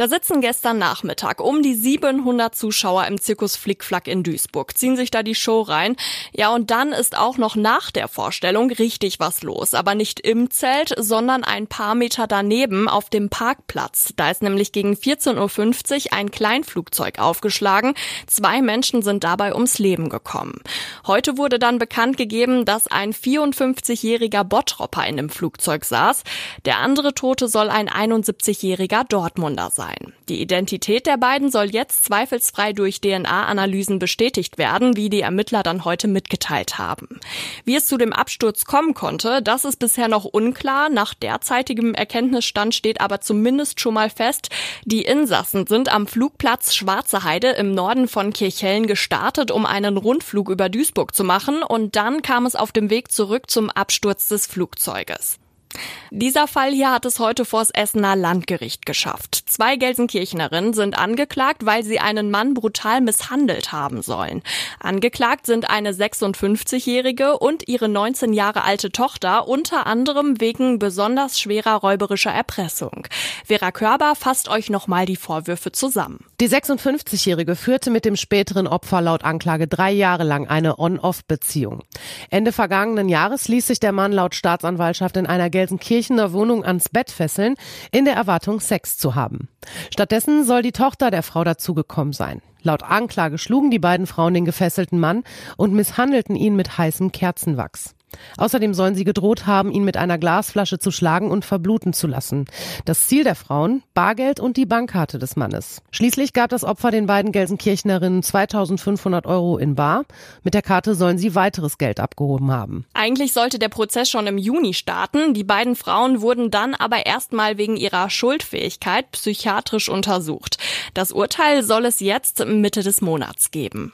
Da sitzen gestern Nachmittag um die 700 Zuschauer im Zirkus Flickflack in Duisburg, ziehen sich da die Show rein. Ja, und dann ist auch noch nach der Vorstellung richtig was los. Aber nicht im Zelt, sondern ein paar Meter daneben auf dem Parkplatz. Da ist nämlich gegen 14.50 Uhr ein Kleinflugzeug aufgeschlagen. Zwei Menschen sind dabei ums Leben gekommen. Heute wurde dann bekannt gegeben, dass ein 54-jähriger Bottropper in dem Flugzeug saß. Der andere Tote soll ein 71-jähriger Dortmunder sein sein. Die Identität der beiden soll jetzt zweifelsfrei durch DNA-Analysen bestätigt werden, wie die Ermittler dann heute mitgeteilt haben. Wie es zu dem Absturz kommen konnte, das ist bisher noch unklar. Nach derzeitigem Erkenntnisstand steht aber zumindest schon mal fest, die Insassen sind am Flugplatz Schwarze Heide im Norden von Kirchhellen gestartet, um einen Rundflug über Duisburg zu machen und dann kam es auf dem Weg zurück zum Absturz des Flugzeuges. Dieser Fall hier hat es heute vors Essener Landgericht geschafft. Zwei Gelsenkirchnerinnen sind angeklagt, weil sie einen Mann brutal misshandelt haben sollen. Angeklagt sind eine 56-jährige und ihre 19 Jahre alte Tochter, unter anderem wegen besonders schwerer räuberischer Erpressung. Vera Körber fasst euch nochmal die Vorwürfe zusammen. Die 56-jährige führte mit dem späteren Opfer laut Anklage drei Jahre lang eine On-Off-Beziehung. Ende vergangenen Jahres ließ sich der Mann laut Staatsanwaltschaft in einer Gelsenkirchener Wohnung ans Bett fesseln, in der Erwartung, Sex zu haben. Stattdessen soll die Tochter der Frau dazugekommen sein. Laut Anklage schlugen die beiden Frauen den gefesselten Mann und misshandelten ihn mit heißem Kerzenwachs. Außerdem sollen sie gedroht haben, ihn mit einer Glasflasche zu schlagen und verbluten zu lassen. Das Ziel der Frauen? Bargeld und die Bankkarte des Mannes. Schließlich gab das Opfer den beiden Gelsenkirchnerinnen 2500 Euro in Bar. Mit der Karte sollen sie weiteres Geld abgehoben haben. Eigentlich sollte der Prozess schon im Juni starten. Die beiden Frauen wurden dann aber erstmal wegen ihrer Schuldfähigkeit psychiatrisch untersucht. Das Urteil soll es jetzt Mitte des Monats geben.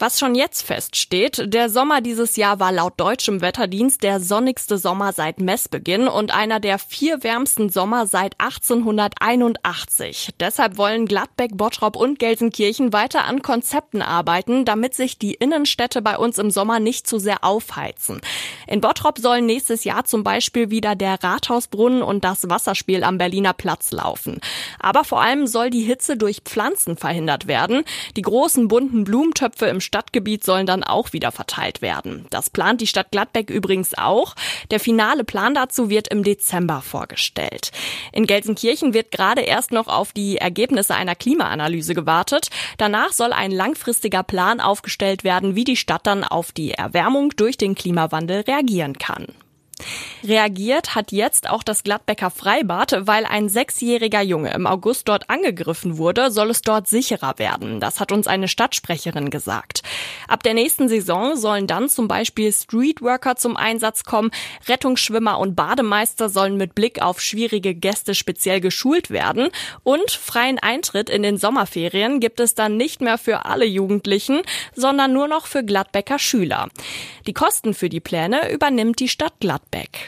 Was schon jetzt feststeht, der Sommer dieses Jahr war laut deutschem Wetterdienst der sonnigste Sommer seit Messbeginn und einer der vier wärmsten Sommer seit 1881. Deshalb wollen Gladbeck, Bottrop und Gelsenkirchen weiter an Konzepten arbeiten, damit sich die Innenstädte bei uns im Sommer nicht zu sehr aufheizen. In Bottrop sollen nächstes Jahr zum Beispiel wieder der Rathausbrunnen und das Wasserspiel am Berliner Platz laufen. Aber vor allem soll die Hitze durch Pflanzen verhindert werden. Die großen bunten Blumentöpfe im Stadtgebiet sollen dann auch wieder verteilt werden. Das plant die Stadt Gladbeck übrigens auch. Der finale Plan dazu wird im Dezember vorgestellt. In Gelsenkirchen wird gerade erst noch auf die Ergebnisse einer Klimaanalyse gewartet. Danach soll ein langfristiger Plan aufgestellt werden, wie die Stadt dann auf die Erwärmung durch den Klimawandel reagieren kann. Reagiert hat jetzt auch das Gladbecker Freibad, weil ein sechsjähriger Junge im August dort angegriffen wurde, soll es dort sicherer werden. Das hat uns eine Stadtsprecherin gesagt. Ab der nächsten Saison sollen dann zum Beispiel Streetworker zum Einsatz kommen. Rettungsschwimmer und Bademeister sollen mit Blick auf schwierige Gäste speziell geschult werden. Und freien Eintritt in den Sommerferien gibt es dann nicht mehr für alle Jugendlichen, sondern nur noch für Gladbecker Schüler. Die Kosten für die Pläne übernimmt die Stadt Gladbeck.